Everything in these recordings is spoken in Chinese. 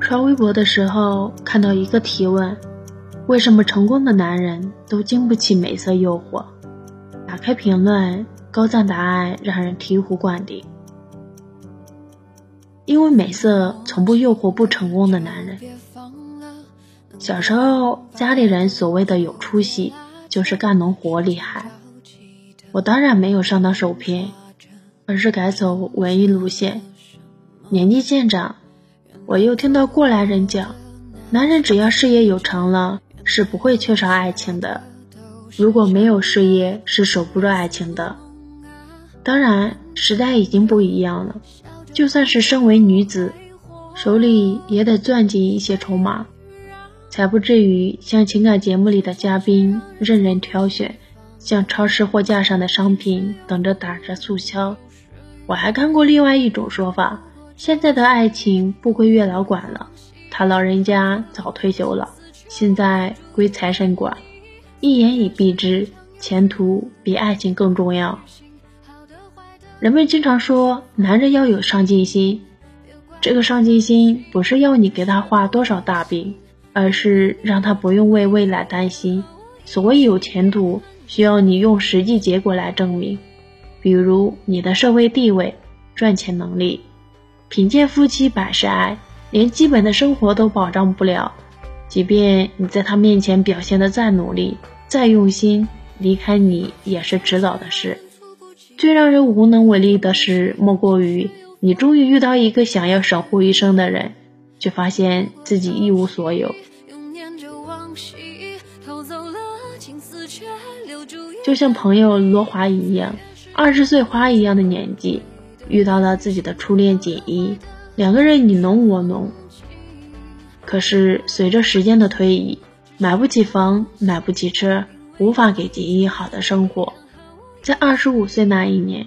刷微博的时候看到一个提问：为什么成功的男人都经不起美色诱惑？打开评论，高赞答案让人醍醐灌顶。因为美色从不诱惑不成功的男人。小时候，家里人所谓的有出息，就是干农活厉害。我当然没有上当受骗，而是改走文艺路线。年纪渐长，我又听到过来人讲，男人只要事业有成了，是不会缺少爱情的。如果没有事业，是守不住爱情的。当然，时代已经不一样了。就算是身为女子，手里也得攥紧一些筹码，才不至于像情感节目里的嘉宾任人挑选，像超市货架上的商品等着打折促销。我还看过另外一种说法：现在的爱情不归月老管了，他老人家早退休了，现在归财神管。一言以蔽之，前途比爱情更重要。人们经常说，男人要有上进心。这个上进心不是要你给他画多少大饼，而是让他不用为未来担心。所谓有前途，需要你用实际结果来证明。比如你的社会地位、赚钱能力。贫贱夫妻百事哀，连基本的生活都保障不了，即便你在他面前表现的再努力、再用心，离开你也是迟早的事。最让人无能为力的事，莫过于你终于遇到一个想要守护一生的人，却发现自己一无所有。就像朋友罗华一样，二十岁花一样的年纪，遇到了自己的初恋锦衣，两个人你侬我侬。可是随着时间的推移，买不起房，买不起车，无法给锦衣好的生活。在二十五岁那一年，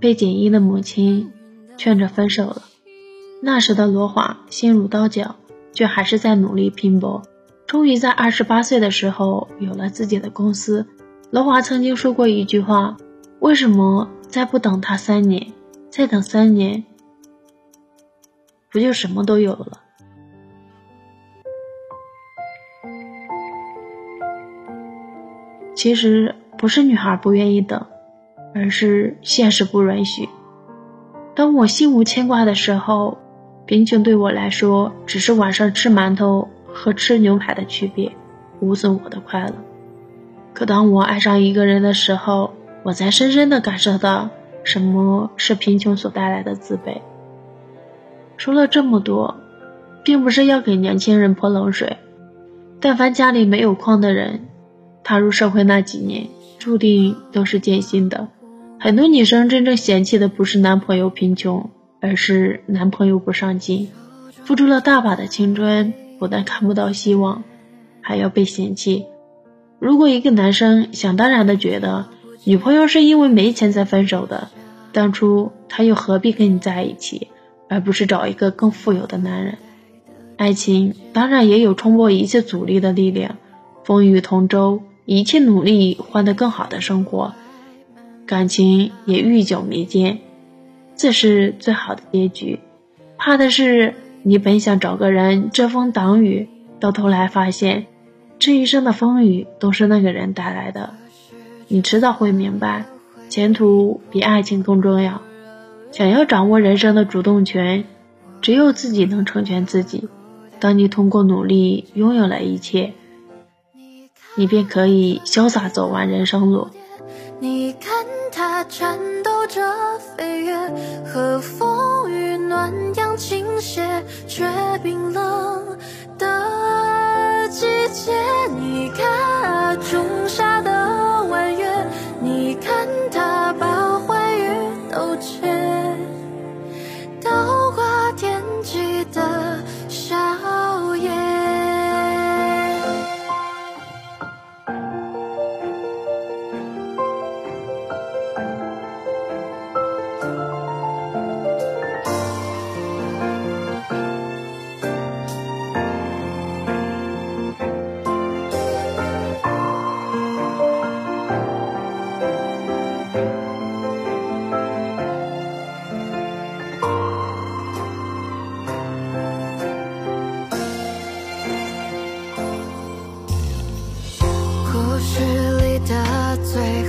被锦衣的母亲劝着分手了。那时的罗华心如刀绞，却还是在努力拼搏。终于在二十八岁的时候有了自己的公司。罗华曾经说过一句话：“为什么再不等他三年？再等三年，不就什么都有了？”其实。不是女孩不愿意等，而是现实不允许。当我心无牵挂的时候，贫穷对我来说只是晚上吃馒头和吃牛排的区别，无损我的快乐。可当我爱上一个人的时候，我才深深的感受到什么是贫穷所带来的自卑。说了这么多，并不是要给年轻人泼冷水。但凡家里没有矿的人，踏入社会那几年。注定都是艰辛的。很多女生真正嫌弃的不是男朋友贫穷，而是男朋友不上进。付出了大把的青春，不但看不到希望，还要被嫌弃。如果一个男生想当然的觉得女朋友是因为没钱才分手的，当初他又何必跟你在一起，而不是找一个更富有的男人？爱情当然也有冲破一切阻力的力量，风雨同舟。一切努力换得更好的生活，感情也愈久弥坚，这是最好的结局。怕的是你本想找个人遮风挡雨，到头来发现这一生的风雨都是那个人带来的。你迟早会明白，前途比爱情更重要。想要掌握人生的主动权，只有自己能成全自己。当你通过努力拥有了一切。你便可以潇洒走完人生路。你看它颤抖着飞跃，和风雨暖阳倾斜，却冰冷的季节。你看仲夏。sway